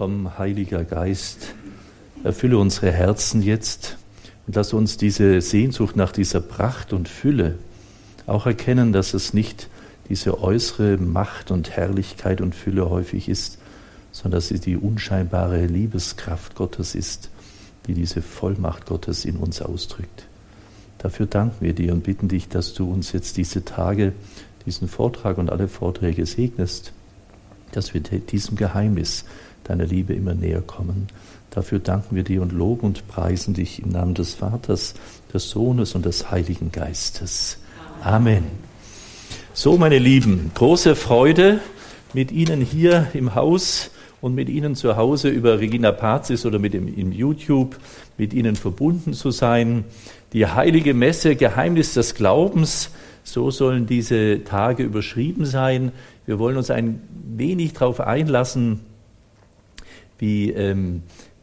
Komm, Heiliger Geist, erfülle unsere Herzen jetzt und lass uns diese Sehnsucht nach dieser Pracht und Fülle auch erkennen, dass es nicht diese äußere Macht und Herrlichkeit und Fülle häufig ist, sondern dass es die unscheinbare Liebeskraft Gottes ist, die diese Vollmacht Gottes in uns ausdrückt. Dafür danken wir dir und bitten dich, dass du uns jetzt diese Tage, diesen Vortrag und alle Vorträge segnest, dass wir diesem Geheimnis deiner Liebe immer näher kommen. Dafür danken wir dir und loben und preisen dich im Namen des Vaters, des Sohnes und des Heiligen Geistes. Amen. So, meine Lieben, große Freude mit Ihnen hier im Haus und mit Ihnen zu Hause über Regina Pazis oder mit dem, im YouTube mit Ihnen verbunden zu sein. Die heilige Messe, Geheimnis des Glaubens, so sollen diese Tage überschrieben sein. Wir wollen uns ein wenig darauf einlassen, wie ähm,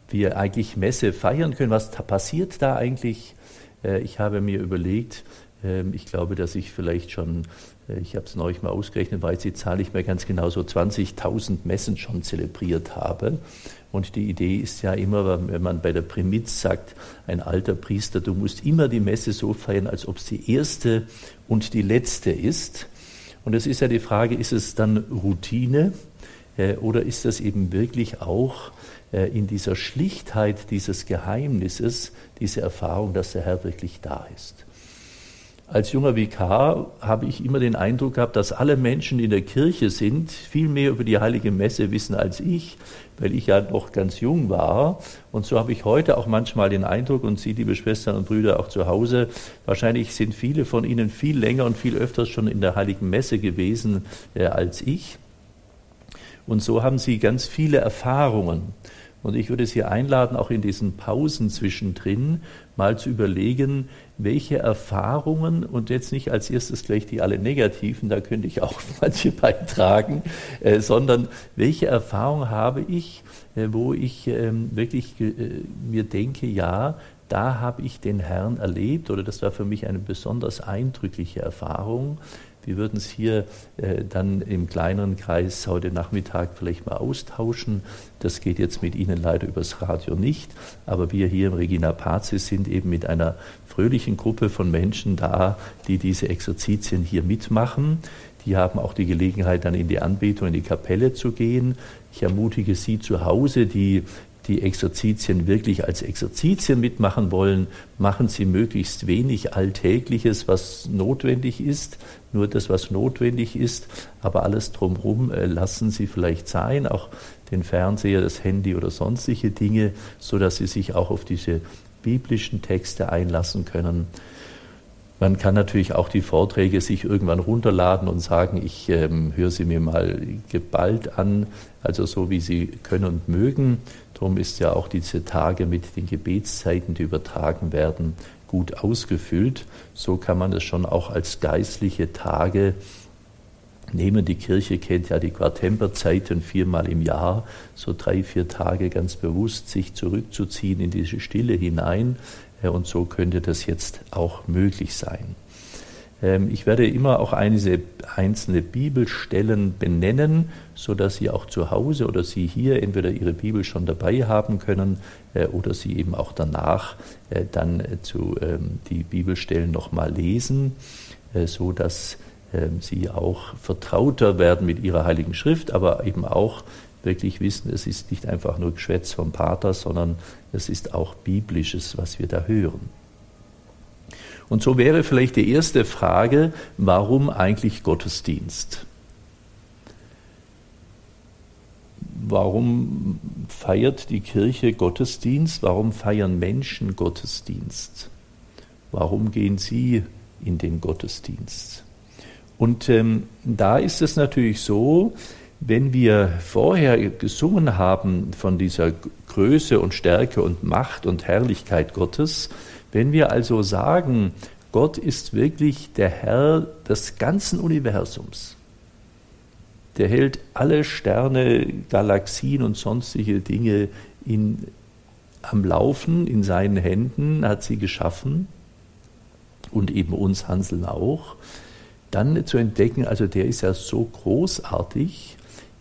wir eigentlich Messe feiern können. Was passiert da eigentlich? Äh, ich habe mir überlegt, äh, ich glaube, dass ich vielleicht schon, äh, ich habe es neulich mal ausgerechnet, weiß die Zahl nicht mehr ganz genau, so 20.000 Messen schon zelebriert habe. Und die Idee ist ja immer, wenn man bei der Primiz sagt, ein alter Priester, du musst immer die Messe so feiern, als ob es die erste und die letzte ist. Und es ist ja die Frage, ist es dann Routine oder ist das eben wirklich auch äh, in dieser Schlichtheit dieses Geheimnisses, diese Erfahrung, dass der Herr wirklich da ist? Als junger Vikar habe ich immer den Eindruck gehabt, dass alle Menschen, die in der Kirche sind, viel mehr über die heilige Messe wissen als ich, weil ich ja noch ganz jung war. Und so habe ich heute auch manchmal den Eindruck, und Sie, liebe Schwestern und Brüder, auch zu Hause, wahrscheinlich sind viele von Ihnen viel länger und viel öfters schon in der heiligen Messe gewesen äh, als ich. Und so haben Sie ganz viele Erfahrungen. Und ich würde Sie einladen, auch in diesen Pausen zwischendrin mal zu überlegen, welche Erfahrungen, und jetzt nicht als erstes gleich die alle negativen, da könnte ich auch manche beitragen, äh, sondern welche Erfahrungen habe ich, äh, wo ich äh, wirklich mir denke, ja, da habe ich den Herrn erlebt oder das war für mich eine besonders eindrückliche Erfahrung. Wir würden es hier äh, dann im kleineren Kreis heute Nachmittag vielleicht mal austauschen. Das geht jetzt mit Ihnen leider übers Radio nicht, aber wir hier im Regina Pazis sind eben mit einer fröhlichen Gruppe von Menschen da, die diese Exerzitien hier mitmachen. Die haben auch die Gelegenheit, dann in die Anbetung, in die Kapelle zu gehen. Ich ermutige Sie zu Hause, die die Exerzitien wirklich als Exerzitien mitmachen wollen, machen Sie möglichst wenig Alltägliches, was notwendig ist, nur das, was notwendig ist, aber alles drumherum äh, lassen Sie vielleicht sein, auch den Fernseher, das Handy oder sonstige Dinge, so dass Sie sich auch auf diese biblischen Texte einlassen können. Man kann natürlich auch die Vorträge sich irgendwann runterladen und sagen, ich ähm, höre sie mir mal geballt an, also so wie sie können und mögen. Darum ist ja auch diese Tage mit den Gebetszeiten, die übertragen werden, gut ausgefüllt. So kann man es schon auch als geistliche Tage nehmen. Die Kirche kennt ja die Quartemperzeiten viermal im Jahr, so drei, vier Tage ganz bewusst sich zurückzuziehen in diese Stille hinein und so könnte das jetzt auch möglich sein. Ähm, ich werde immer auch einzelne Bibelstellen benennen, so dass Sie auch zu Hause oder Sie hier entweder Ihre Bibel schon dabei haben können äh, oder Sie eben auch danach äh, dann äh, zu ähm, die Bibelstellen nochmal lesen, so dass ähm, Sie auch vertrauter werden mit Ihrer Heiligen Schrift, aber eben auch wirklich wissen, es ist nicht einfach nur Geschwätz vom Pater, sondern es ist auch biblisches, was wir da hören. Und so wäre vielleicht die erste Frage, warum eigentlich Gottesdienst? Warum feiert die Kirche Gottesdienst? Warum feiern Menschen Gottesdienst? Warum gehen sie in den Gottesdienst? Und ähm, da ist es natürlich so, wenn wir vorher gesungen haben von dieser Größe und Stärke und Macht und Herrlichkeit Gottes, wenn wir also sagen, Gott ist wirklich der Herr des ganzen Universums, der hält alle Sterne, Galaxien und sonstige Dinge in, am Laufen in seinen Händen, hat sie geschaffen und eben uns Hanseln auch, dann zu entdecken, also der ist ja so großartig,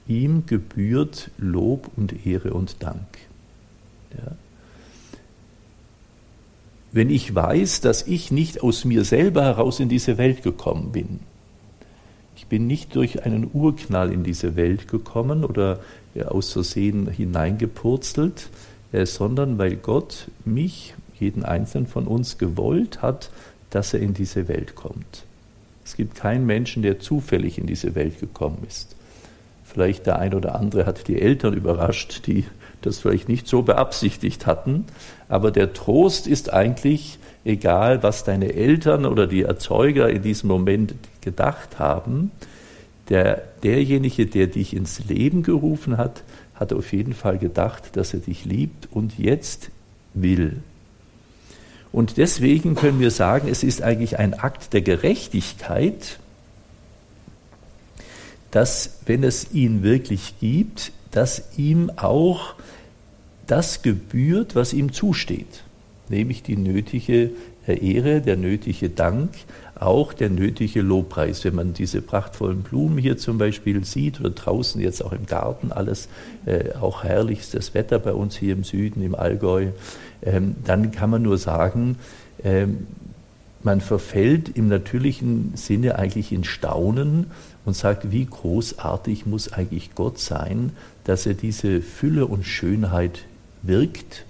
ihm gebührt Lob und Ehre und Dank. Ja. Wenn ich weiß, dass ich nicht aus mir selber heraus in diese Welt gekommen bin, ich bin nicht durch einen Urknall in diese Welt gekommen oder aus Versehen hineingepurzelt, äh, sondern weil Gott mich, jeden einzelnen von uns, gewollt hat, dass er in diese Welt kommt. Es gibt keinen Menschen, der zufällig in diese Welt gekommen ist. Vielleicht der ein oder andere hat die Eltern überrascht, die das vielleicht nicht so beabsichtigt hatten. Aber der Trost ist eigentlich, egal was deine Eltern oder die Erzeuger in diesem Moment gedacht haben, der, derjenige, der dich ins Leben gerufen hat, hat auf jeden Fall gedacht, dass er dich liebt und jetzt will. Und deswegen können wir sagen, es ist eigentlich ein Akt der Gerechtigkeit, dass, wenn es ihn wirklich gibt, dass ihm auch das gebührt, was ihm zusteht, nämlich die nötige Ehre, der nötige Dank, auch der nötige Lobpreis. Wenn man diese prachtvollen Blumen hier zum Beispiel sieht oder draußen jetzt auch im Garten alles, äh, auch herrlichstes Wetter bei uns hier im Süden, im Allgäu, ähm, dann kann man nur sagen, ähm, man verfällt im natürlichen Sinne eigentlich in Staunen und sagt, wie großartig muss eigentlich Gott sein, dass er diese Fülle und Schönheit wirkt.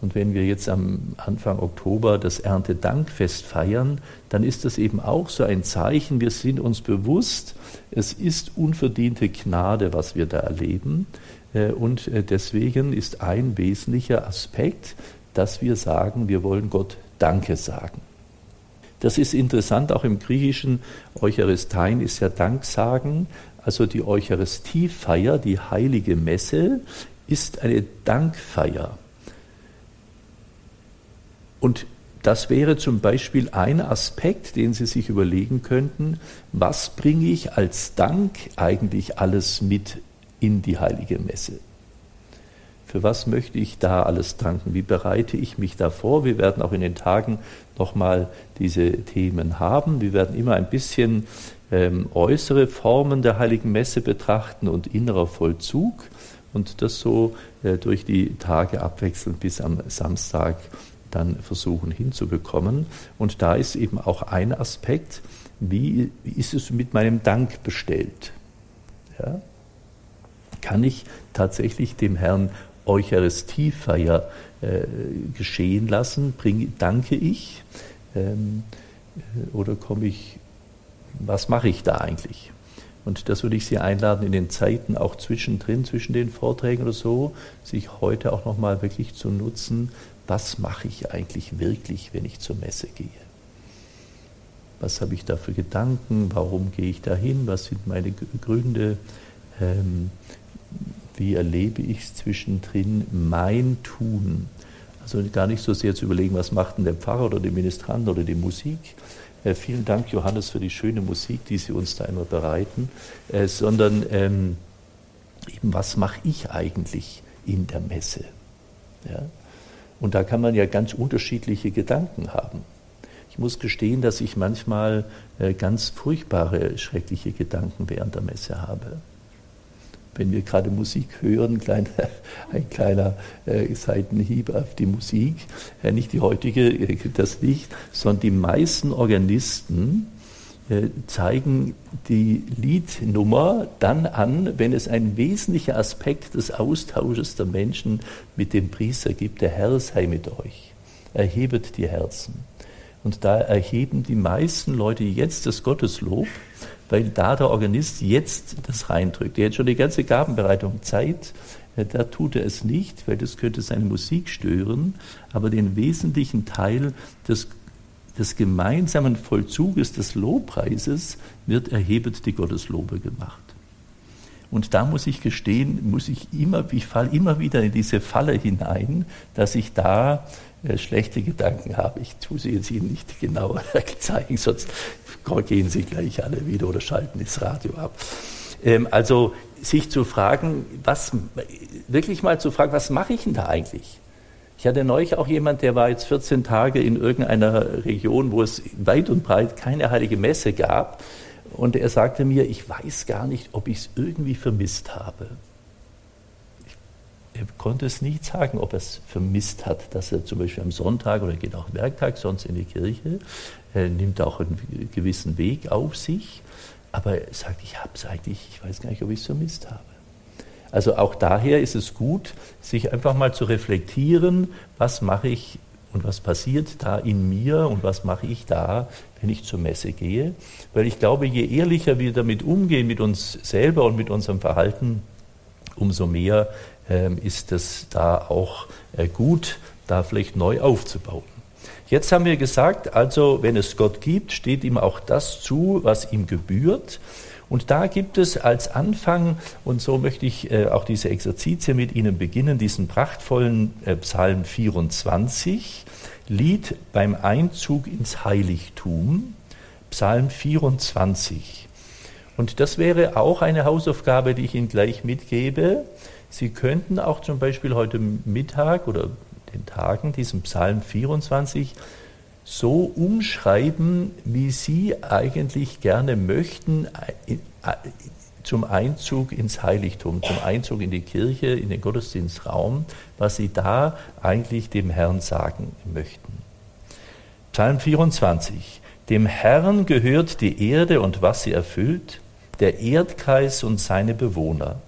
Und wenn wir jetzt am Anfang Oktober das Erntedankfest feiern, dann ist das eben auch so ein Zeichen, wir sind uns bewusst, es ist unverdiente Gnade, was wir da erleben. Äh, und äh, deswegen ist ein wesentlicher Aspekt, dass wir sagen, wir wollen Gott Danke sagen. Das ist interessant, auch im Griechischen, Eucharistein ist ja Danksagen, also die Eucharistiefeier, die heilige Messe, ist eine Dankfeier. Und das wäre zum Beispiel ein Aspekt, den Sie sich überlegen könnten, was bringe ich als Dank eigentlich alles mit in die heilige Messe? Für was möchte ich da alles danken? Wie bereite ich mich da vor? Wir werden auch in den Tagen nochmal diese Themen haben. Wir werden immer ein bisschen ähm, äußere Formen der heiligen Messe betrachten und innerer Vollzug und das so äh, durch die Tage abwechselnd bis am Samstag dann versuchen hinzubekommen. Und da ist eben auch ein Aspekt, wie, ist es mit meinem Dank bestellt? Ja? Kann ich tatsächlich dem Herrn Eucharistiefeier äh, geschehen lassen? Bring, danke ich? Ähm, äh, oder komme ich, was mache ich da eigentlich? Und das würde ich Sie einladen, in den Zeiten auch zwischendrin, zwischen den Vorträgen oder so, sich heute auch nochmal wirklich zu nutzen, was mache ich eigentlich wirklich, wenn ich zur Messe gehe? Was habe ich da für Gedanken? Warum gehe ich da hin? Was sind meine Gründe? Ähm, wie erlebe ich es zwischendrin? Mein Tun. Also gar nicht so sehr zu überlegen, was macht denn der Pfarrer oder der Ministrant oder die Musik, vielen Dank, Johannes, für die schöne Musik, die Sie uns da immer bereiten, äh, sondern ähm, eben, was mache ich eigentlich in der Messe? Ja? Und da kann man ja ganz unterschiedliche Gedanken haben. Ich muss gestehen, dass ich manchmal äh, ganz furchtbare, schreckliche Gedanken während der Messe habe wenn wir gerade Musik hören, kleiner, ein kleiner äh, Seitenhieb auf die Musik, äh, nicht die heutige, äh, das nicht, sondern die meisten Organisten äh, zeigen die Liednummer dann an, wenn es ein wesentlicher Aspekt des Austausches der Menschen mit dem Priester gibt, der Herr sei mit euch, erhebet die Herzen. Und da erheben die meisten Leute jetzt das Gotteslob, weil da der Organist jetzt das reindrückt. Er hat schon die ganze Gabenbereitung Zeit, da tut er es nicht, weil das könnte seine Musik stören, aber den wesentlichen Teil des, des gemeinsamen Vollzuges des Lobpreises wird erhebet die Gotteslobe gemacht. Und da muss ich gestehen, muss ich immer, ich falle immer wieder in diese Falle hinein, dass ich da äh, schlechte Gedanken habe. Ich tue sie jetzt Ihnen nicht genauer zeigen, sonst gehen Sie gleich alle wieder oder schalten das Radio ab. Ähm, also sich zu fragen, was wirklich mal zu fragen, was mache ich denn da eigentlich? Ich hatte neulich auch jemand, der war jetzt 14 Tage in irgendeiner Region, wo es weit und breit keine heilige Messe gab. Und er sagte mir, ich weiß gar nicht, ob ich es irgendwie vermisst habe. Er konnte es nicht sagen, ob er es vermisst hat, dass er zum Beispiel am Sonntag oder geht auch Werktag sonst in die Kirche, er nimmt auch einen gewissen Weg auf sich, aber er sagt, ich habe es eigentlich, ich weiß gar nicht, ob ich es vermisst habe. Also auch daher ist es gut, sich einfach mal zu reflektieren, was mache ich und was passiert da in mir und was mache ich da, wenn ich zur Messe gehe. Weil ich glaube, je ehrlicher wir damit umgehen, mit uns selber und mit unserem Verhalten, umso mehr ähm, ist es da auch äh, gut, da vielleicht neu aufzubauen. Jetzt haben wir gesagt, also wenn es Gott gibt, steht ihm auch das zu, was ihm gebührt. Und da gibt es als Anfang, und so möchte ich äh, auch diese Exerzitie mit Ihnen beginnen, diesen prachtvollen äh, Psalm 24, Lied beim Einzug ins Heiligtum, Psalm 24. Und das wäre auch eine Hausaufgabe, die ich Ihnen gleich mitgebe. Sie könnten auch zum Beispiel heute Mittag oder den Tagen diesen Psalm 24 so umschreiben, wie Sie eigentlich gerne möchten äh, zum Einzug ins Heiligtum, zum Einzug in die Kirche, in den Gottesdienstraum, was Sie da eigentlich dem Herrn sagen möchten. Psalm 24. Dem Herrn gehört die Erde und was sie erfüllt, der Erdkreis und seine Bewohner.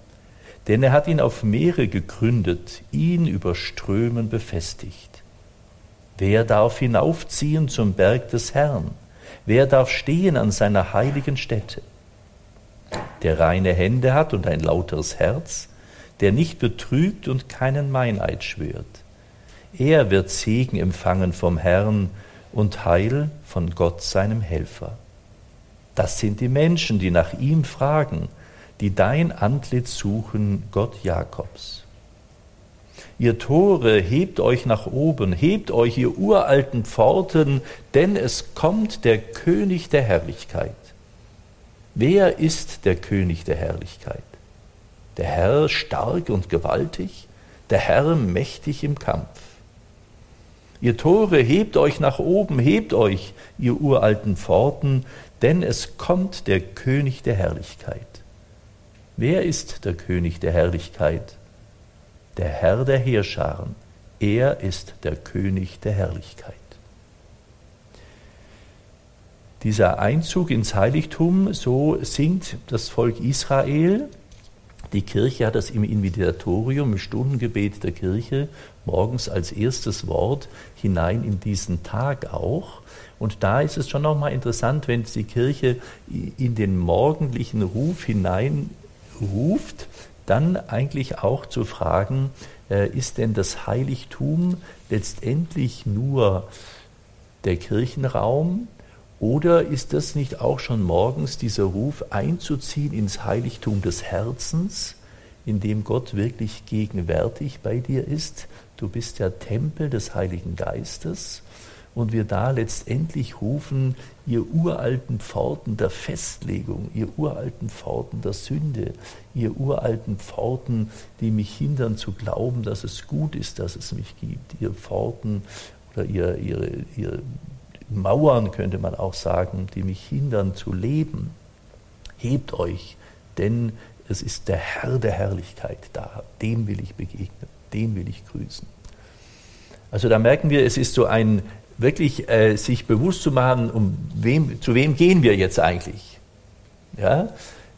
Denn er hat ihn auf Meere gegründet, ihn über Strömen befestigt. Wer darf hinaufziehen zum Berg des Herrn? Wer darf stehen an seiner heiligen Stätte? Der reine Hände hat und ein lauteres Herz, der nicht betrügt und keinen Meineid schwört. Er wird Segen empfangen vom Herrn und Heil von Gott seinem Helfer. Das sind die Menschen, die nach ihm fragen, die dein Antlitz suchen, Gott Jakobs. Ihr Tore, hebt euch nach oben, hebt euch, ihr uralten Pforten, denn es kommt der König der Herrlichkeit. Wer ist der König der Herrlichkeit? Der Herr stark und gewaltig, der Herr mächtig im Kampf. Ihr Tore, hebt euch nach oben, hebt euch, ihr uralten Pforten, denn es kommt der König der Herrlichkeit. Wer ist der König der Herrlichkeit? Der Herr der Heerscharen, er ist der König der Herrlichkeit. Dieser Einzug ins Heiligtum, so singt das Volk Israel. Die Kirche hat das im Invitatorium, im Stundengebet der Kirche, morgens als erstes Wort hinein in diesen Tag auch. Und da ist es schon nochmal interessant, wenn die Kirche in den morgendlichen Ruf hineinruft, dann eigentlich auch zu fragen, äh, ist denn das Heiligtum letztendlich nur der Kirchenraum oder ist das nicht auch schon morgens dieser Ruf einzuziehen ins Heiligtum des Herzens, in dem Gott wirklich gegenwärtig bei dir ist? Du bist der Tempel des Heiligen Geistes und wir da letztendlich rufen, ihr uralten Pforten der Festlegung, ihr uralten Pforten der Sünde, ihr uralten Pforten, die mich hindern zu glauben, dass es gut ist, dass es mich gibt, ihr Pforten oder ihr, ihre, ihre Mauern, könnte man auch sagen, die mich hindern zu leben. Hebt euch, denn es ist der Herr der Herrlichkeit da, dem will ich begegnen, den will ich grüßen. Also da merken wir, es ist so ein wirklich äh, sich bewusst zu machen, um wem, zu wem gehen wir jetzt eigentlich. Ja?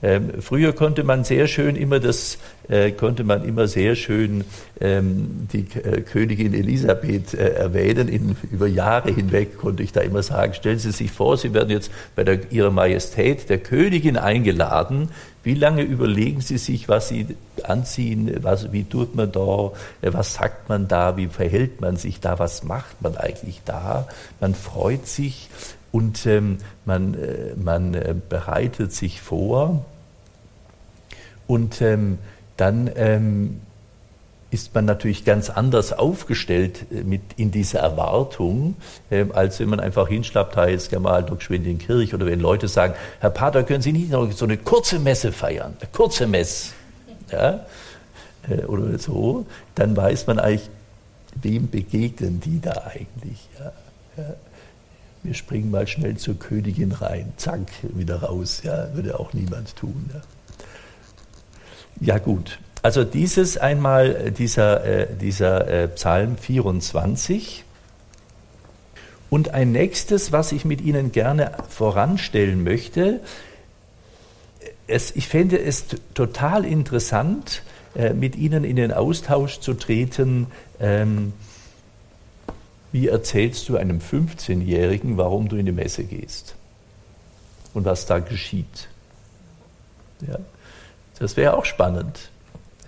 Ähm, früher konnte man sehr schön immer das, äh, konnte man immer sehr schön ähm, die äh, Königin Elisabeth äh, erwähnen. In, über Jahre hinweg konnte ich da immer sagen, stellen Sie sich vor, Sie werden jetzt bei der, Ihrer Majestät der Königin eingeladen. Wie lange überlegen Sie sich, was Sie anziehen, was, wie tut man da, äh, was sagt man da, wie verhält man sich da, was macht man eigentlich da? Man freut sich und ähm, man, äh, man äh, bereitet sich vor und ähm, dann ähm, ist man natürlich ganz anders aufgestellt äh, mit in dieser Erwartung, äh, als wenn man einfach hinschlappt, da jetzt mal doch geschwind in die Kirche oder wenn Leute sagen, Herr Pater, können Sie nicht noch so eine kurze Messe feiern, eine kurze Messe, ja? Äh, oder so, dann weiß man eigentlich, wem begegnen die da eigentlich. Ja? Ja? Wir springen mal schnell zur Königin rein, zack, wieder raus. Ja, würde auch niemand tun. Ja, ja gut. Also dieses einmal, dieser, äh, dieser äh, Psalm 24. Und ein nächstes, was ich mit Ihnen gerne voranstellen möchte, es, ich fände es total interessant, äh, mit Ihnen in den Austausch zu treten. Ähm, wie erzählst du einem 15-Jährigen, warum du in die Messe gehst und was da geschieht? Ja, das wäre auch spannend.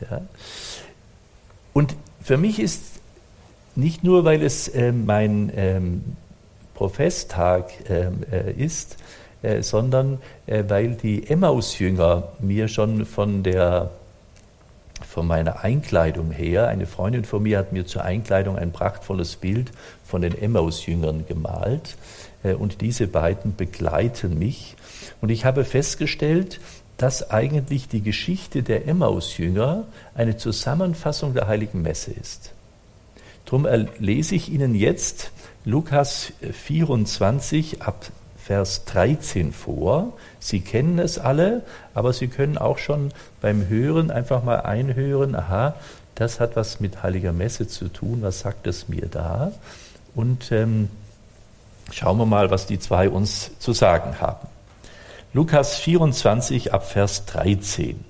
Ja. Und für mich ist nicht nur, weil es äh, mein ähm, Professtag ähm, äh, ist, äh, sondern äh, weil die Emmaus-Jünger mir schon von der von meiner Einkleidung her, eine Freundin von mir hat mir zur Einkleidung ein prachtvolles Bild von den Emmaus-Jüngern gemalt äh, und diese beiden begleiten mich. Und ich habe festgestellt, dass eigentlich die Geschichte der Emmaus-Jünger eine Zusammenfassung der heiligen Messe ist. Darum lese ich Ihnen jetzt Lukas 24 ab Vers 13 vor. Sie kennen es alle, aber Sie können auch schon beim Hören einfach mal einhören, aha, das hat was mit heiliger Messe zu tun, was sagt es mir da? Und ähm, schauen wir mal, was die zwei uns zu sagen haben. Lukas 24 ab Vers 13.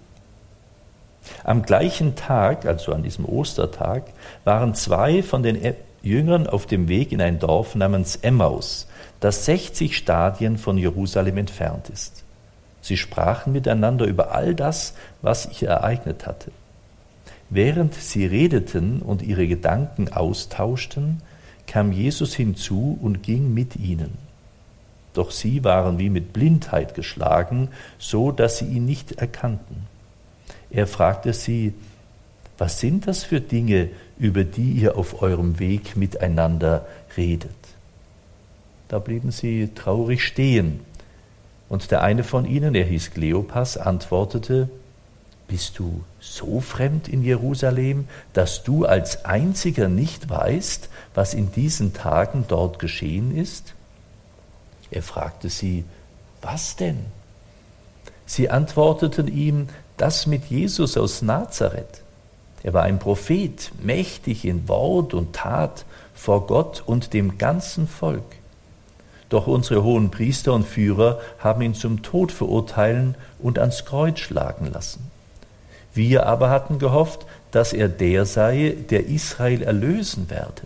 Am gleichen Tag, also an diesem Ostertag, waren zwei von den Jüngern auf dem Weg in ein Dorf namens Emmaus, das 60 Stadien von Jerusalem entfernt ist. Sie sprachen miteinander über all das, was sich ereignet hatte. Während sie redeten und ihre Gedanken austauschten, kam Jesus hinzu und ging mit ihnen. Doch sie waren wie mit Blindheit geschlagen, so dass sie ihn nicht erkannten. Er fragte sie, was sind das für Dinge, über die ihr auf eurem Weg miteinander redet? Da blieben sie traurig stehen. Und der eine von ihnen, er hieß Kleopas, antwortete, bist du so fremd in Jerusalem, dass du als einziger nicht weißt, was in diesen Tagen dort geschehen ist? Er fragte sie, was denn? Sie antworteten ihm, das mit Jesus aus Nazareth. Er war ein Prophet, mächtig in Wort und Tat vor Gott und dem ganzen Volk. Doch unsere hohen Priester und Führer haben ihn zum Tod verurteilen und ans Kreuz schlagen lassen. Wir aber hatten gehofft, dass er der sei, der Israel erlösen werde.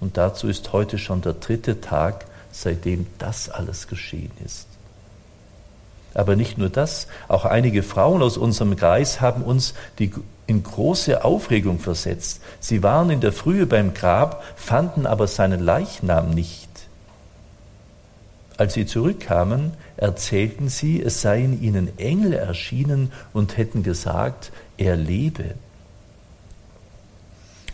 Und dazu ist heute schon der dritte Tag, seitdem das alles geschehen ist. Aber nicht nur das, auch einige Frauen aus unserem Kreis haben uns die in große Aufregung versetzt. Sie waren in der Frühe beim Grab, fanden aber seinen Leichnam nicht. Als sie zurückkamen, erzählten sie, es seien ihnen Engel erschienen und hätten gesagt, er lebe.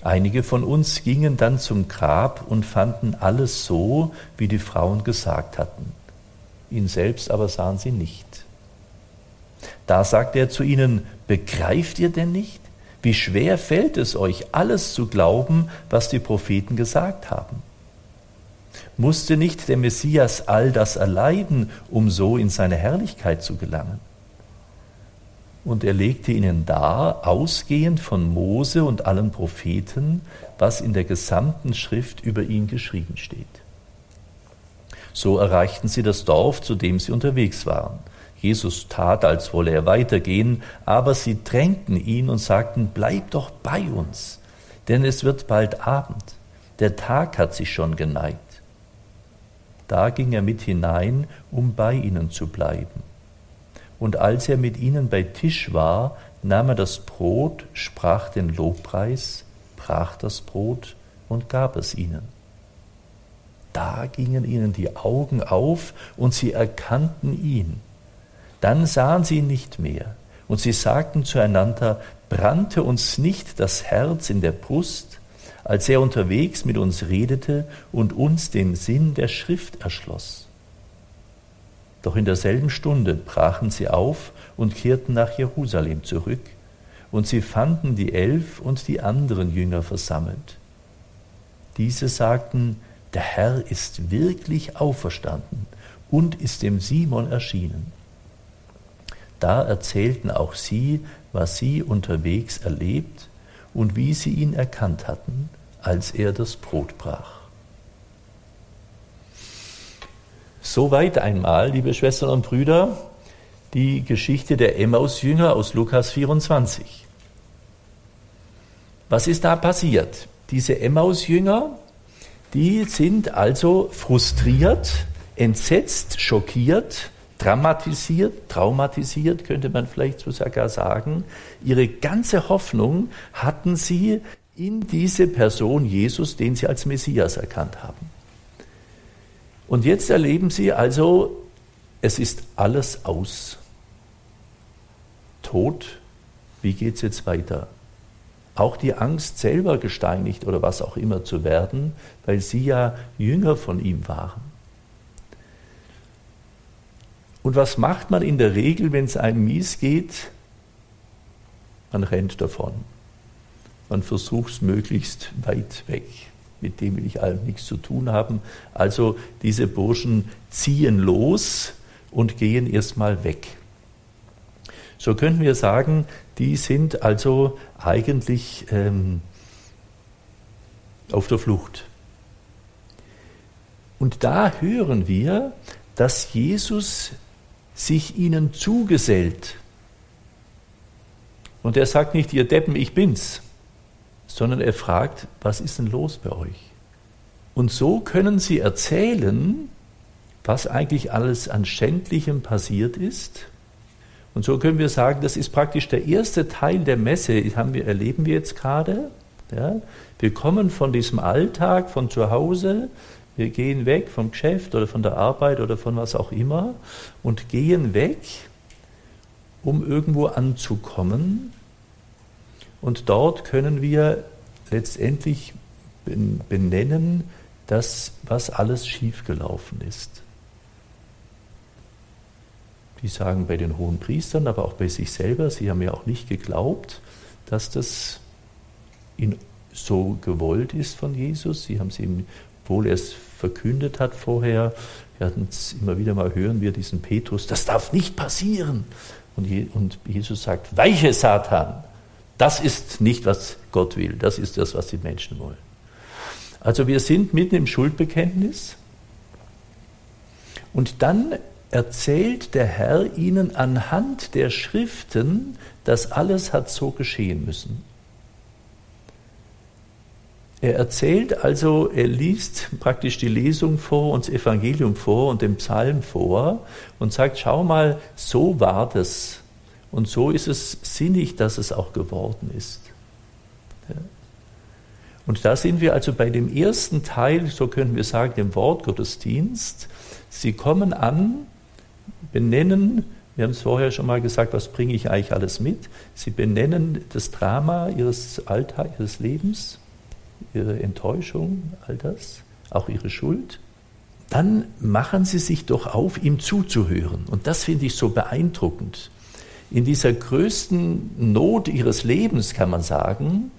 Einige von uns gingen dann zum Grab und fanden alles so, wie die Frauen gesagt hatten. Ihn selbst aber sahen sie nicht. Da sagte er zu ihnen, begreift ihr denn nicht? Wie schwer fällt es euch, alles zu glauben, was die Propheten gesagt haben? Musste nicht der Messias all das erleiden, um so in seine Herrlichkeit zu gelangen? Und er legte ihnen dar, ausgehend von Mose und allen Propheten, was in der gesamten Schrift über ihn geschrieben steht. So erreichten sie das Dorf, zu dem sie unterwegs waren. Jesus tat, als wolle er weitergehen, aber sie drängten ihn und sagten, bleib doch bei uns, denn es wird bald Abend, der Tag hat sich schon geneigt. Da ging er mit hinein, um bei ihnen zu bleiben. Und als er mit ihnen bei Tisch war, nahm er das Brot, sprach den Lobpreis, brach das Brot und gab es ihnen. Da gingen ihnen die Augen auf und sie erkannten ihn. Dann sahen sie ihn nicht mehr und sie sagten zueinander, brannte uns nicht das Herz in der Brust, als er unterwegs mit uns redete und uns den Sinn der Schrift erschloss. Doch in derselben Stunde brachen sie auf und kehrten nach Jerusalem zurück, und sie fanden die Elf und die anderen Jünger versammelt. Diese sagten, der Herr ist wirklich auferstanden und ist dem Simon erschienen. Da erzählten auch sie, was sie unterwegs erlebt und wie sie ihn erkannt hatten, als er das Brot brach. Soweit einmal, liebe Schwestern und Brüder, die Geschichte der Emmaus-Jünger aus Lukas 24. Was ist da passiert? Diese Emmaus-Jünger, die sind also frustriert, entsetzt, schockiert, dramatisiert, traumatisiert, könnte man vielleicht sogar sagen. Ihre ganze Hoffnung hatten sie in diese Person Jesus, den sie als Messias erkannt haben. Und jetzt erleben sie also, es ist alles aus. Tod, wie geht es jetzt weiter? Auch die Angst, selber gesteinigt oder was auch immer zu werden, weil sie ja Jünger von ihm waren. Und was macht man in der Regel, wenn es einem mies geht? Man rennt davon. Man versucht es möglichst weit weg. Mit dem will ich allem nichts zu tun haben. Also diese Burschen ziehen los und gehen erstmal weg. So könnten wir sagen, die sind also eigentlich ähm, auf der Flucht. Und da hören wir, dass Jesus sich ihnen zugesellt. Und er sagt nicht, ihr Deppen, ich bin's, sondern er fragt, was ist denn los bei euch? Und so können sie erzählen, was eigentlich alles an Schändlichem passiert ist. Und so können wir sagen, das ist praktisch der erste Teil der Messe, haben wir, erleben wir jetzt gerade. Ja? Wir kommen von diesem Alltag, von zu Hause, wir gehen weg vom Geschäft oder von der Arbeit oder von was auch immer und gehen weg, um irgendwo anzukommen. Und dort können wir letztendlich benennen, das, was alles schiefgelaufen ist. Die sagen bei den hohen Priestern, aber auch bei sich selber, sie haben ja auch nicht geglaubt, dass das in so gewollt ist von Jesus. Sie haben es ihm, obwohl er es verkündet hat vorher. Wir hatten immer wieder mal hören, wir diesen Petrus, das darf nicht passieren. Und, Jesus sagt, weiche Satan, das ist nicht, was Gott will, das ist das, was die Menschen wollen. Also wir sind mitten im Schuldbekenntnis und dann erzählt der Herr ihnen anhand der Schriften, dass alles hat so geschehen müssen. Er erzählt also, er liest praktisch die Lesung vor und das Evangelium vor und den Psalm vor und sagt, schau mal, so war das. Und so ist es sinnig, dass es auch geworden ist. Und da sind wir also bei dem ersten Teil, so können wir sagen, dem Wortgottesdienst. Sie kommen an, benennen, wir haben es vorher schon mal gesagt, was bringe ich eigentlich alles mit? Sie benennen das Drama ihres Alltags, ihres Lebens ihre Enttäuschung, all das, auch ihre Schuld, dann machen sie sich doch auf, ihm zuzuhören. Und das finde ich so beeindruckend. In dieser größten Not ihres Lebens, kann man sagen,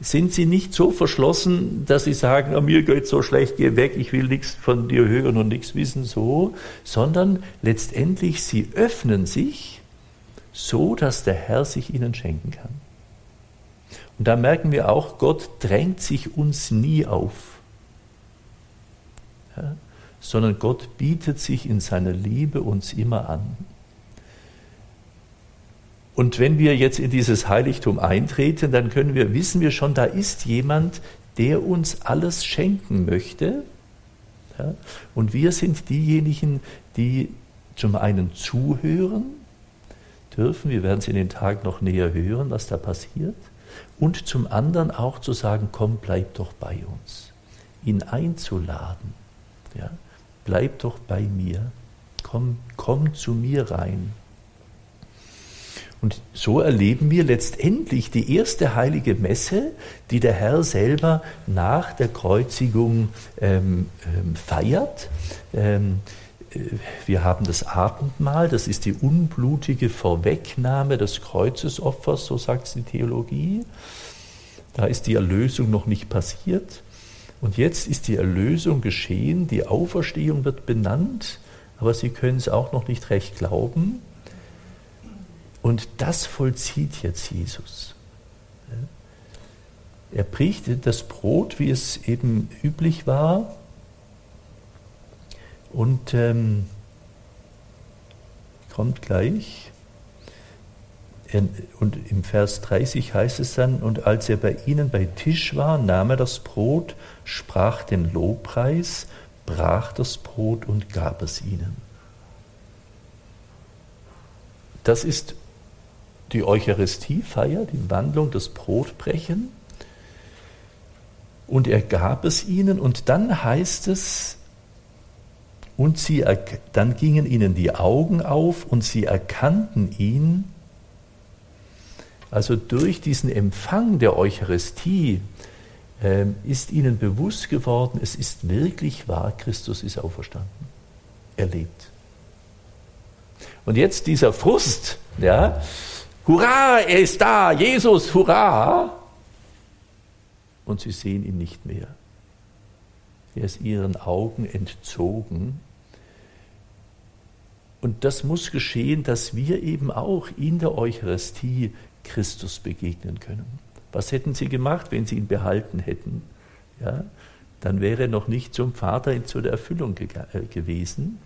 sind sie nicht so verschlossen, dass sie sagen, oh, mir geht so schlecht, geh weg, ich will nichts von dir hören und nichts wissen, so, sondern letztendlich sie öffnen sich so, dass der Herr sich ihnen schenken kann. Und da merken wir auch, Gott drängt sich uns nie auf, ja, sondern Gott bietet sich in seiner Liebe uns immer an. Und wenn wir jetzt in dieses Heiligtum eintreten, dann können wir, wissen wir schon, da ist jemand, der uns alles schenken möchte. Ja, und wir sind diejenigen, die zum einen zuhören dürfen. Wir werden es in den Tagen noch näher hören, was da passiert und zum anderen auch zu sagen, komm, bleib doch bei uns. Ihn einzuladen. Ja? Bleib doch bei mir. Komm, komm zu mir rein. Und so erleben wir letztendlich die erste heilige Messe, die der Herr selber nach der Kreuzigung ähm, ähm, feiert. Ähm, wir haben das Abendmahl, das ist die unblutige Vorwegnahme des Kreuzesopfers, so sagt die Theologie. Da ist die Erlösung noch nicht passiert. Und jetzt ist die Erlösung geschehen, die Auferstehung wird benannt, aber sie können es auch noch nicht recht glauben. Und das vollzieht jetzt Jesus. Er bricht das Brot, wie es eben üblich war. Und ähm, kommt gleich. Und im Vers 30 heißt es dann, und als er bei ihnen bei Tisch war, nahm er das Brot, sprach den Lobpreis, brach das Brot und gab es ihnen. Das ist die Eucharistiefeier, die Wandlung, das Brotbrechen. Und er gab es ihnen und dann heißt es, und sie, dann gingen ihnen die Augen auf und sie erkannten ihn. Also durch diesen Empfang der Eucharistie äh, ist ihnen bewusst geworden, es ist wirklich wahr, Christus ist auferstanden. Er lebt. Und jetzt dieser Frust, ja, Hurra, er ist da, Jesus, hurra! Und sie sehen ihn nicht mehr. Er ist ihren Augen entzogen. Und das muss geschehen, dass wir eben auch in der Eucharistie Christus begegnen können. Was hätten sie gemacht, wenn sie ihn behalten hätten? Ja, dann wäre er noch nicht zum Vater zu der Erfüllung ge äh, gewesen.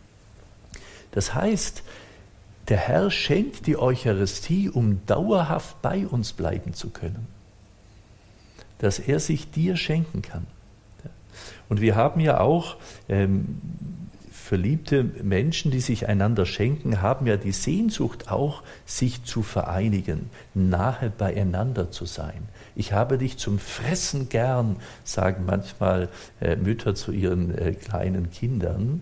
Das heißt, der Herr schenkt die Eucharistie, um dauerhaft bei uns bleiben zu können. Dass er sich dir schenken kann. Und wir haben ja auch ähm, verliebte Menschen, die sich einander schenken, haben ja die Sehnsucht auch, sich zu vereinigen, nahe beieinander zu sein. Ich habe dich zum Fressen gern, sagen manchmal äh, Mütter zu ihren äh, kleinen Kindern.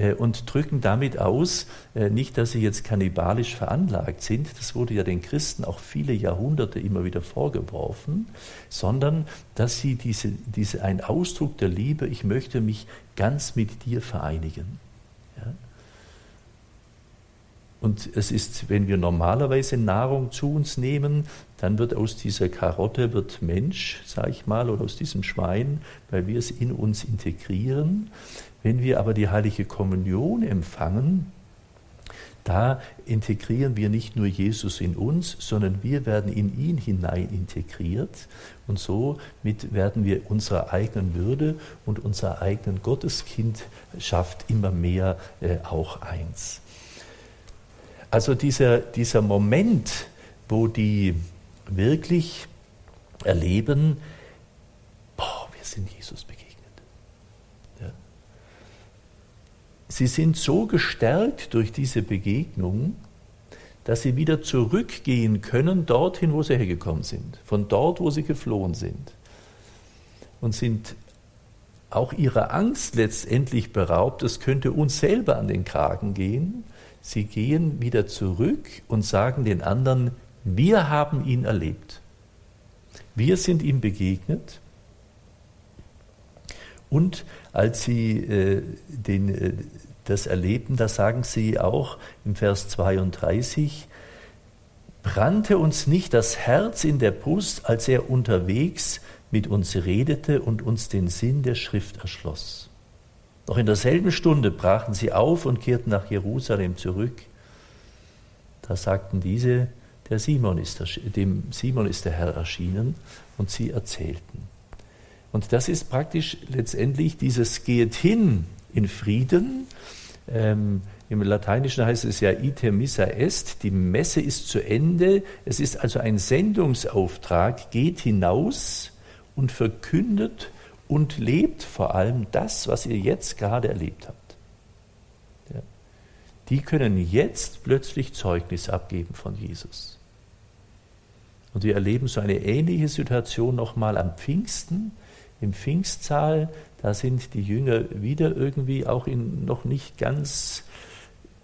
Äh, und drücken damit aus, äh, nicht, dass sie jetzt kannibalisch veranlagt sind, das wurde ja den Christen auch viele Jahrhunderte immer wieder vorgeworfen, sondern dass sie diese, diese ein Ausdruck der Liebe, ich möchte mich ganz mit dir vereinigen. Ja? Und es ist, wenn wir normalerweise Nahrung zu uns nehmen, dann wird aus dieser Karotte wird Mensch, sage ich mal, oder aus diesem Schwein, weil wir es in uns integrieren. Wenn wir aber die heilige Kommunion empfangen, da integrieren wir nicht nur Jesus in uns, sondern wir werden in ihn hinein integriert und somit werden wir unserer eigenen Würde und unserer eigenen Gotteskindschaft immer mehr äh, auch eins. Also dieser, dieser Moment, wo die wirklich erleben, boah, wir sind Jesus begegnet. Sie sind so gestärkt durch diese Begegnung, dass sie wieder zurückgehen können dorthin, wo sie hergekommen sind, von dort, wo sie geflohen sind. Und sind auch ihrer Angst letztendlich beraubt. Es könnte uns selber an den Kragen gehen. Sie gehen wieder zurück und sagen den anderen, wir haben ihn erlebt. Wir sind ihm begegnet. Und als sie äh, den, äh, das erlebten, da sagen sie auch im Vers 32, brannte uns nicht das Herz in der Brust, als er unterwegs mit uns redete und uns den Sinn der Schrift erschloss. Noch in derselben Stunde brachen sie auf und kehrten nach Jerusalem zurück. Da sagten diese, der Simon ist, dem Simon ist der Herr erschienen und sie erzählten. Und das ist praktisch letztendlich dieses Geht hin in Frieden. Ähm, Im Lateinischen heißt es ja ite missa est, die Messe ist zu Ende. Es ist also ein Sendungsauftrag, geht hinaus und verkündet und lebt vor allem das, was ihr jetzt gerade erlebt habt. Ja. Die können jetzt plötzlich Zeugnis abgeben von Jesus. Und wir erleben so eine ähnliche Situation nochmal am Pfingsten im Pfingstsaal, da sind die Jünger wieder irgendwie auch in, noch nicht ganz,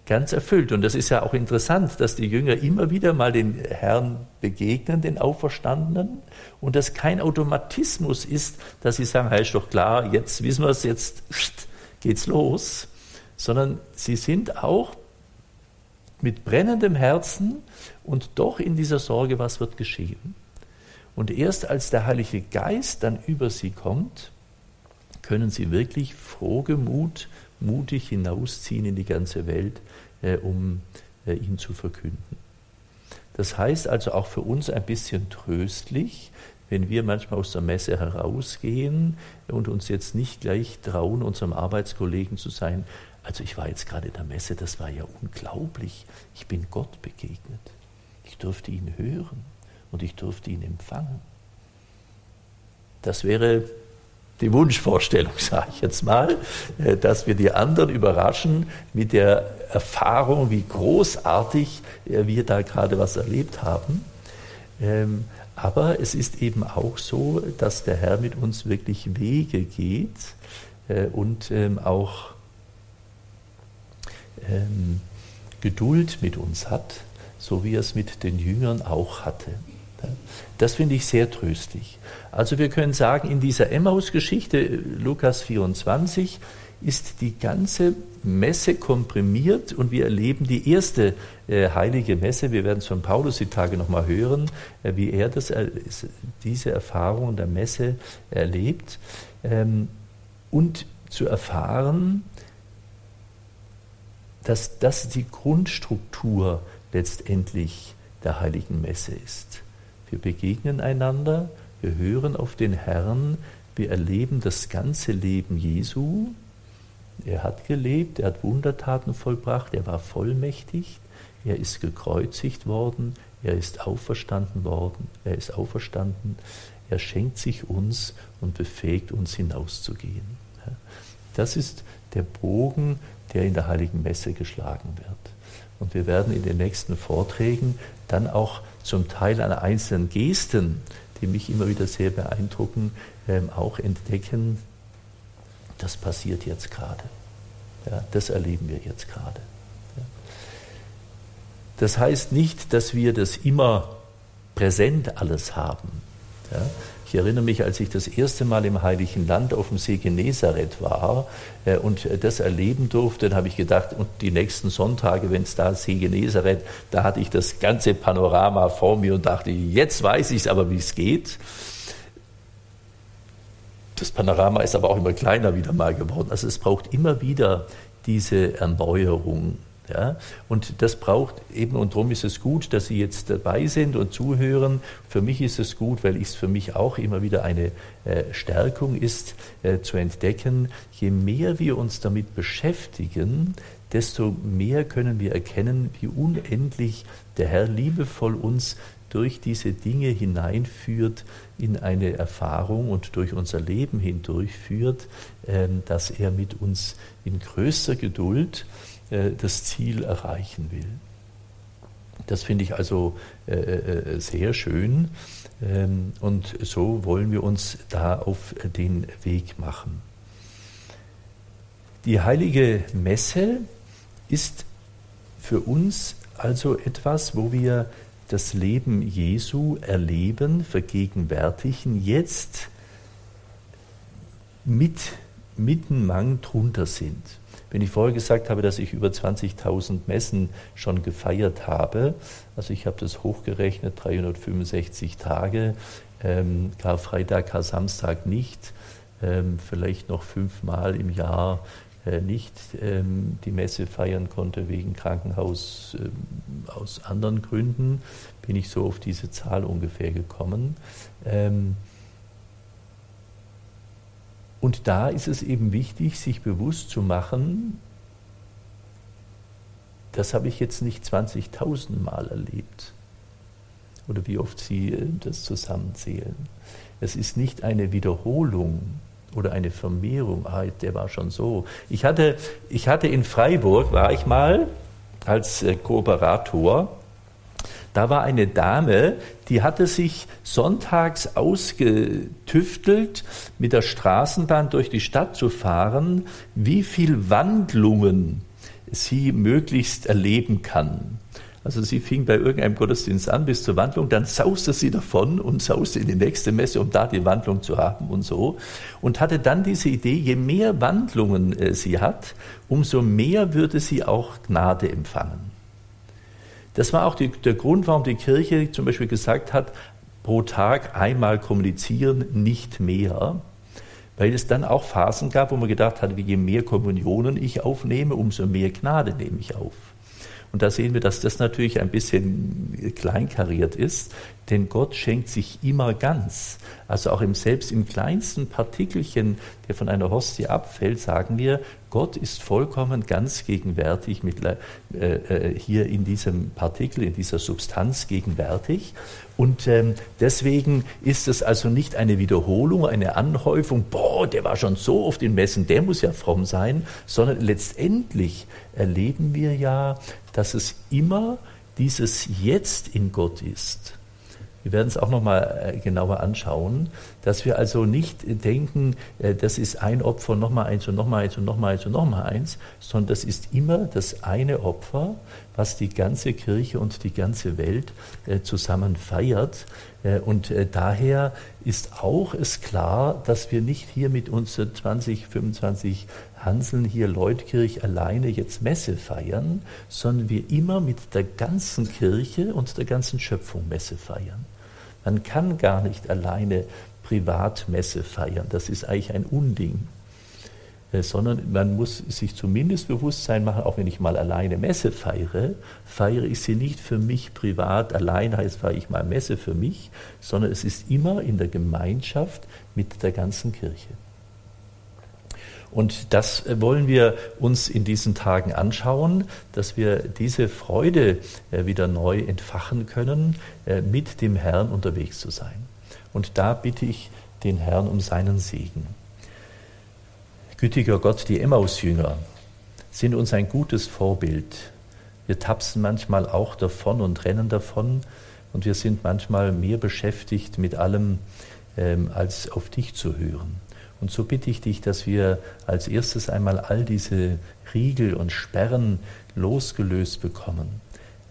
ganz erfüllt. Und das ist ja auch interessant, dass die Jünger immer wieder mal den Herrn begegnen, den Auferstandenen, und das kein Automatismus ist, dass sie sagen, hey, ist doch klar, jetzt wissen wir es, jetzt geht's los, sondern sie sind auch mit brennendem Herzen und doch in dieser Sorge, was wird geschehen. Und erst als der Heilige Geist dann über sie kommt, können sie wirklich frohgemut, mutig hinausziehen in die ganze Welt, äh, um äh, ihn zu verkünden. Das heißt also auch für uns ein bisschen tröstlich, wenn wir manchmal aus der Messe herausgehen und uns jetzt nicht gleich trauen, unserem Arbeitskollegen zu sein, also ich war jetzt gerade in der Messe, das war ja unglaublich. Ich bin Gott begegnet. Ich durfte ihn hören und ich durfte ihn empfangen. Das wäre die Wunschvorstellung, sage ich jetzt mal, äh, dass wir die anderen überraschen mit der Erfahrung, wie großartig äh, wir da gerade was erlebt haben. Ähm, aber es ist eben auch so, dass der Herr mit uns wirklich Wege geht äh, und ähm, auch ähm, Geduld mit uns hat, so wie er es mit den Jüngern auch hatte. Das finde ich sehr tröstlich. Also wir können sagen, in dieser Emmaus-Geschichte, Lukas 24, ist die ganze Messe komprimiert und wir erleben die erste äh, heilige Messe. Wir werden es von Paulus die Tage nochmal hören, äh, wie er das, äh, diese Erfahrung der Messe erlebt. Ähm, und zu erfahren, dass das die Grundstruktur letztendlich der heiligen Messe ist. Wir begegnen einander, wir hören auf den Herrn, wir erleben das ganze Leben Jesu. Er hat gelebt, er hat Wundertaten vollbracht, er war vollmächtig, er ist gekreuzigt worden, er ist auferstanden worden, er ist auferstanden, er schenkt sich uns und befähigt uns hinauszugehen. Das ist der Bogen, der in der heiligen Messe geschlagen wird. Und wir werden in den nächsten Vorträgen dann auch zum Teil an einzelnen Gesten, die mich immer wieder sehr beeindrucken, ähm, auch entdecken, das passiert jetzt gerade. Ja, das erleben wir jetzt gerade. Das heißt nicht, dass wir das immer präsent alles haben. Ja. Ich erinnere mich, als ich das erste Mal im Heiligen Land auf dem See Genezareth war äh, und das erleben durfte, dann habe ich gedacht, und die nächsten Sonntage, wenn es da See Genezareth, da hatte ich das ganze Panorama vor mir und dachte, jetzt weiß ich es aber, wie es geht. Das Panorama ist aber auch immer kleiner wieder mal geworden. Also es braucht immer wieder diese Erneuerung. Ja? Und das braucht eben, und darum ist es gut, dass Sie jetzt dabei sind und zuhören. Für mich ist es gut, weil es für mich auch immer wieder eine äh, Stärkung ist, äh, zu entdecken, je mehr wir uns damit beschäftigen, desto mehr können wir erkennen, wie unendlich der Herr liebevoll uns durch diese Dinge hineinführt in eine Erfahrung und durch unser Leben hindurchführt, äh, dass er mit uns in größter Geduld das Ziel erreichen will. Das finde ich also äh, äh, sehr schön ähm, und so wollen wir uns da auf den Weg machen. Die heilige Messe ist für uns also etwas, wo wir das Leben Jesu erleben, vergegenwärtigen, jetzt mit mitten Mang drunter sind. Wenn ich vorher gesagt habe, dass ich über 20.000 Messen schon gefeiert habe, also ich habe das hochgerechnet, 365 Tage, ähm, Karfreitag, Kar-Samstag nicht, ähm, vielleicht noch fünfmal im Jahr äh, nicht ähm, die Messe feiern konnte wegen Krankenhaus ähm, aus anderen Gründen, bin ich so auf diese Zahl ungefähr gekommen. Und da ist es eben wichtig, sich bewusst zu machen, das habe ich jetzt nicht 20.000 Mal erlebt. Oder wie oft Sie äh, das zusammenzählen. Es ist nicht eine Wiederholung oder eine Vermehrung. Ah, der war schon so. Ich hatte, ich hatte in Freiburg, war ich mal als äh, Kooperator da war eine Dame, die hatte sich sonntags ausgetüftelt, mit der Straßenbahn durch die Stadt zu fahren, wie viel Wandlungen sie möglichst erleben kann. Also sie fing bei irgendeinem Gottesdienst an bis zur Wandlung, dann sauste sie davon und sauste in die nächste Messe, um da die Wandlung zu haben und so. Und hatte dann diese Idee, je mehr Wandlungen äh, sie hat, umso mehr würde sie auch Gnade empfangen. Das war auch die, der Grund, warum die Kirche zum Beispiel gesagt hat, pro Tag einmal kommunizieren, nicht mehr, Weil es dann auch Phasen gab, wo man gedacht hat, je mehr Kommunionen ich aufnehme, umso mehr Gnade nehme ich auf. Und da sehen wir, dass das natürlich ein bisschen kleinkariert ist, denn Gott schenkt sich immer ganz. Also auch im selbst im kleinsten Partikelchen, der von einer Hostie abfällt, sagen wir, Gott ist vollkommen ganz gegenwärtig mit, äh, äh, hier in diesem Partikel, in dieser Substanz gegenwärtig. Und ähm, deswegen ist es also nicht eine Wiederholung, eine Anhäufung, boah, der war schon so oft in Messen, der muss ja fromm sein, sondern letztendlich erleben wir ja, dass es immer dieses Jetzt in Gott ist. Wir werden es auch nochmal äh, genauer anschauen, dass wir also nicht denken, äh, das ist ein Opfer, nochmal eins und nochmal eins und nochmal eins und nochmal eins, sondern das ist immer das eine Opfer, was die ganze Kirche und die ganze Welt äh, zusammen feiert. Und daher ist auch es klar, dass wir nicht hier mit unseren 20, 25 Hanseln hier Leutkirch alleine jetzt Messe feiern, sondern wir immer mit der ganzen Kirche und der ganzen Schöpfung Messe feiern. Man kann gar nicht alleine Privatmesse feiern. Das ist eigentlich ein Unding. Äh, sondern man muss sich zumindest Bewusstsein machen, auch wenn ich mal alleine Messe feiere, feiere ich sie nicht für mich privat, allein heißt feiere ich mal Messe für mich, sondern es ist immer in der Gemeinschaft mit der ganzen Kirche. Und das wollen wir uns in diesen Tagen anschauen, dass wir diese Freude äh, wieder neu entfachen können, äh, mit dem Herrn unterwegs zu sein. Und da bitte ich den Herrn um seinen Segen. Gütiger Gott, die Emmaus-Jünger sind uns ein gutes Vorbild. Wir tapsen manchmal auch davon und rennen davon und wir sind manchmal mehr beschäftigt mit allem, ähm, als auf dich zu hören. Und so bitte ich dich, dass wir als erstes einmal all diese Riegel und Sperren losgelöst bekommen,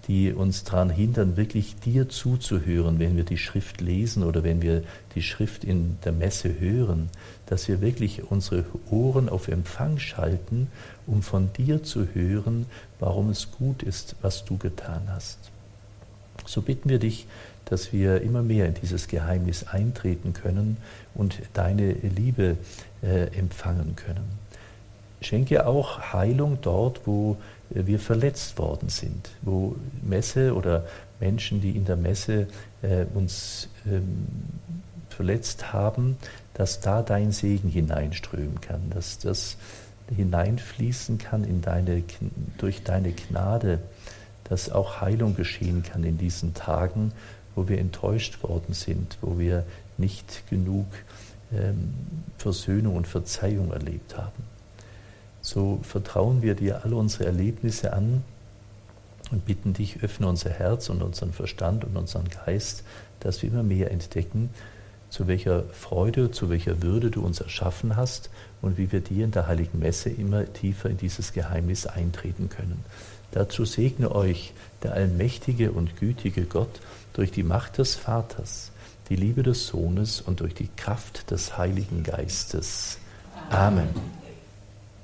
die uns daran hindern, wirklich dir zuzuhören, wenn wir die Schrift lesen oder wenn wir die Schrift in der Messe hören, dass wir wirklich unsere Ohren auf Empfang schalten, um von dir zu hören, warum es gut ist, was du getan hast. So bitten wir dich, dass wir immer mehr in dieses Geheimnis eintreten können und deine Liebe äh, empfangen können. Schenke auch Heilung dort, wo wir verletzt worden sind, wo Messe oder Menschen, die in der Messe äh, uns ähm, verletzt haben, dass da dein Segen hineinströmen kann, dass das hineinfließen kann in deine, durch deine Gnade, dass auch Heilung geschehen kann in diesen Tagen, wo wir enttäuscht worden sind, wo wir nicht genug ähm, Versöhnung und Verzeihung erlebt haben. So vertrauen wir dir alle unsere Erlebnisse an und bitten dich, öffne unser Herz und unseren Verstand und unseren Geist, dass wir immer mehr entdecken, zu welcher Freude, zu welcher Würde du uns erschaffen hast und wie wir dir in der heiligen Messe immer tiefer in dieses Geheimnis eintreten können. Dazu segne euch der allmächtige und gütige Gott durch die Macht des Vaters, die Liebe des Sohnes und durch die Kraft des Heiligen Geistes. Amen.